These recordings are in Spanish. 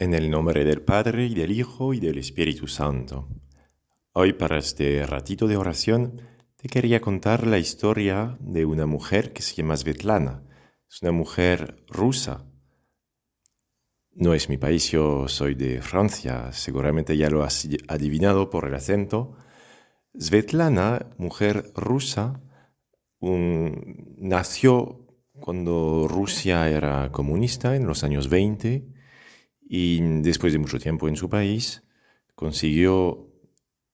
En el nombre del Padre y del Hijo y del Espíritu Santo. Hoy para este ratito de oración te quería contar la historia de una mujer que se llama Svetlana. Es una mujer rusa. No es mi país, yo soy de Francia, seguramente ya lo has adivinado por el acento. Svetlana, mujer rusa, nació cuando Rusia era comunista en los años 20 y después de mucho tiempo en su país consiguió,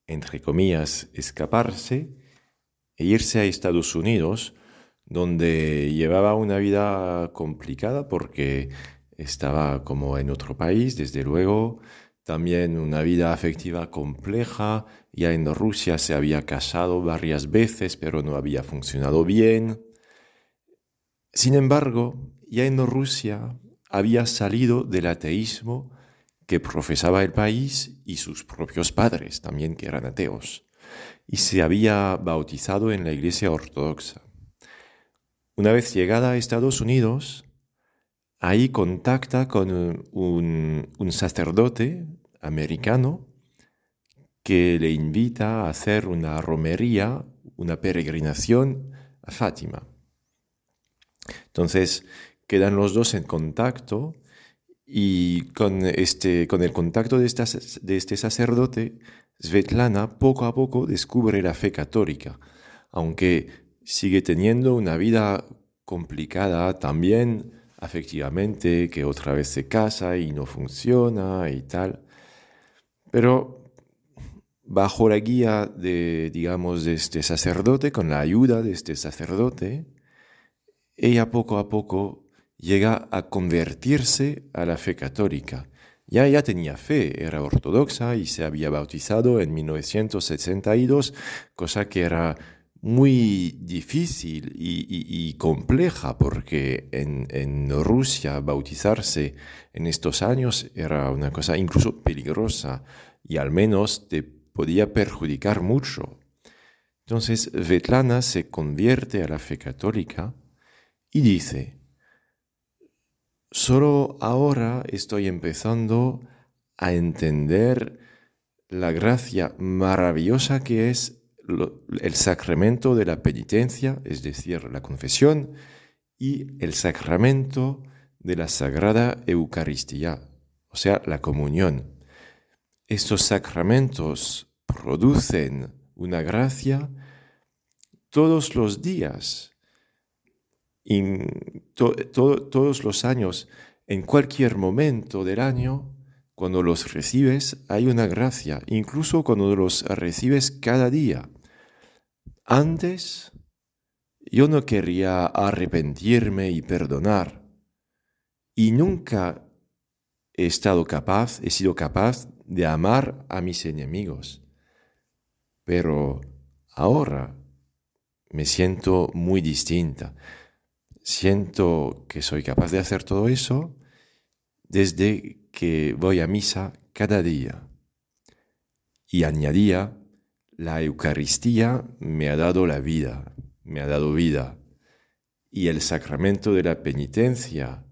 entre comillas, escaparse e irse a Estados Unidos, donde llevaba una vida complicada porque estaba como en otro país, desde luego, también una vida afectiva compleja, ya en Rusia se había casado varias veces, pero no había funcionado bien. Sin embargo, ya en Rusia había salido del ateísmo que profesaba el país y sus propios padres también que eran ateos, y se había bautizado en la Iglesia Ortodoxa. Una vez llegada a Estados Unidos, ahí contacta con un, sacerdote americano que le invita a hacer una romería, una peregrinación a Fátima. Entonces, quedan los dos en contacto y con, este, con el contacto de, de este sacerdote, Svetlana poco a poco descubre la fe católica, aunque sigue teniendo una vida complicada también afectivamente, que otra vez se casa y no funciona y tal. Pero bajo la guía de, digamos, de este sacerdote, con la ayuda de este sacerdote, ella poco a poco llega a convertirse a la fe católica. Ya ya tenía fe, era ortodoxa y se había bautizado en 1962, cosa que era muy difícil y, compleja porque en, en, Rusia bautizarse en estos años era una cosa incluso peligrosa y al menos te podía perjudicar mucho. Entonces Vetlana se convierte a la fe católica y dice, Solo ahora estoy empezando a entender la gracia maravillosa que es el sacramento de la penitencia, es decir, la confesión, y el sacramento de la Sagrada Eucaristía, o sea, la comunión. Estos sacramentos producen una gracia todos los días todos los años, en cualquier momento del año, cuando los recibes, hay una gracia, incluso cuando los recibes cada día. Antes, yo no quería arrepentirme y perdonar, y nunca he estado capaz, he sido capaz de amar a mis enemigos. Pero ahora me siento muy distinta siento que soy capaz de hacer todo eso desde que voy a misa cada día. Y añadía, la Eucaristía me ha dado la vida, me ha dado vida. Y el sacramento de la penitencia,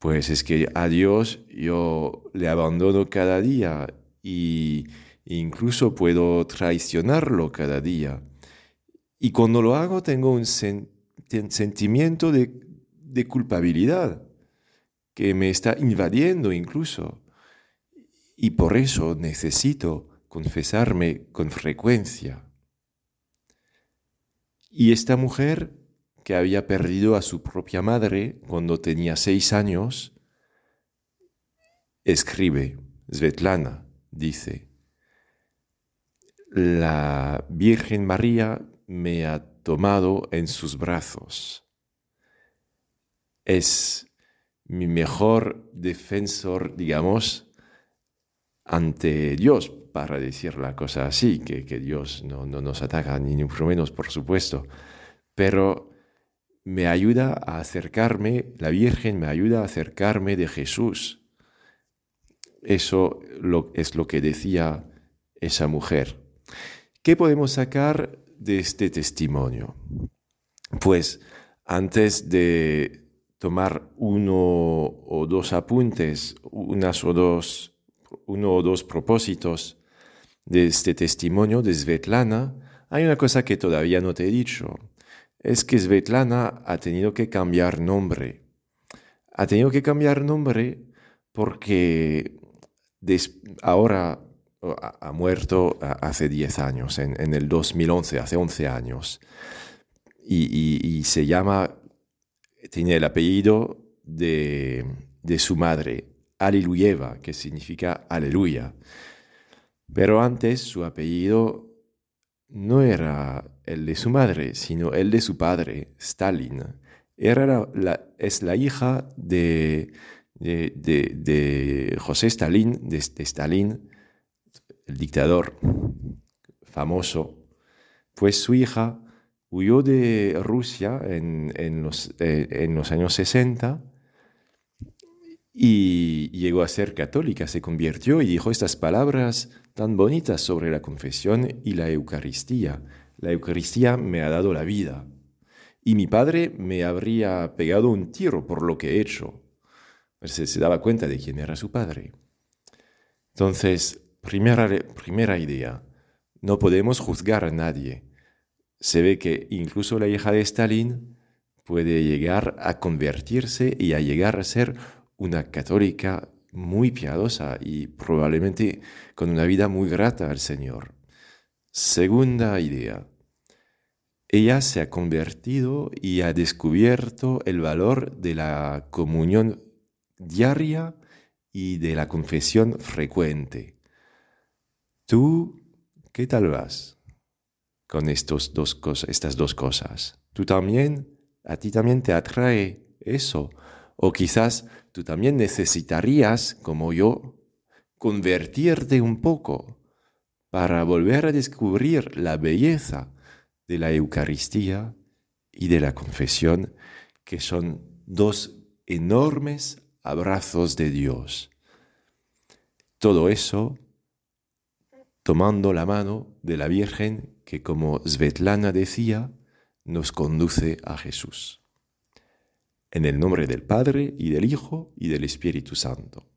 pues es que a Dios yo le abandono cada día y incluso puedo traicionarlo cada día. Y cuando lo hago tengo un, sentimiento de, culpabilidad que me está invadiendo incluso. Y por eso necesito confesarme con frecuencia. Y esta mujer, que había perdido a su propia madre cuando tenía seis años, escribe, Svetlana, dice, la Virgen María me ha tomado en sus brazos. Es mi mejor defensor, digamos, ante Dios, para decir la cosa así, que, Dios no, no, nos ataca, ni mucho menos, por supuesto, pero me ayuda a acercarme, la Virgen me ayuda a acercarme de Jesús. Eso lo, es lo que decía esa mujer. ¿Qué podemos sacar de este testimonio? Pues antes de tomar uno o dos apuntes unas o dos, uno o dos propósitos de este testimonio de Svetlana, hay una cosa que todavía no te he dicho. Es que Svetlana ha tenido que cambiar nombre. Ha tenido que cambiar nombre porque ahora ha muerto hace 10 años, en, el 2011, hace 11 años. Y, se llama, tiene el apellido de, de su madre, Aleluyeva, que significa aleluya. Pero antes su apellido no era el de su madre, sino el de su padre, Stalin. Era la, es la hija de, de, José Stalin, de, Stalin, el dictador famoso. Pues su hija huyó de Rusia en, en, los, eh, en los años 60 y llegó a ser católica, se convirtió y dijo estas palabras tan bonitas sobre la confesión y la Eucaristía. La Eucaristía me ha dado la vida y mi padre me habría pegado un tiro por lo que he hecho. Se, se daba cuenta de quién era su padre. Entonces, primera, primera idea, no podemos juzgar a nadie. Se ve que incluso la hija de Stalin puede llegar a convertirse y a llegar a ser una católica muy piadosa y probablemente con una vida muy grata al Señor. Segunda idea. Ella se ha convertido y ha descubierto el valor de la comunión diaria y de la confesión frecuente. ¿Tú qué tal vas con estas dos cosas? ¿Tú también, a ti también te atrae eso? O quizás tú también necesitarías, como yo, convertirte un poco para volver a descubrir la belleza de la Eucaristía y de la confesión, que son dos enormes abrazos de Dios. Todo eso tomando la mano de la Virgen que, como Svetlana decía, nos conduce a Jesús. En el nombre del Padre y del Hijo y del Espíritu Santo.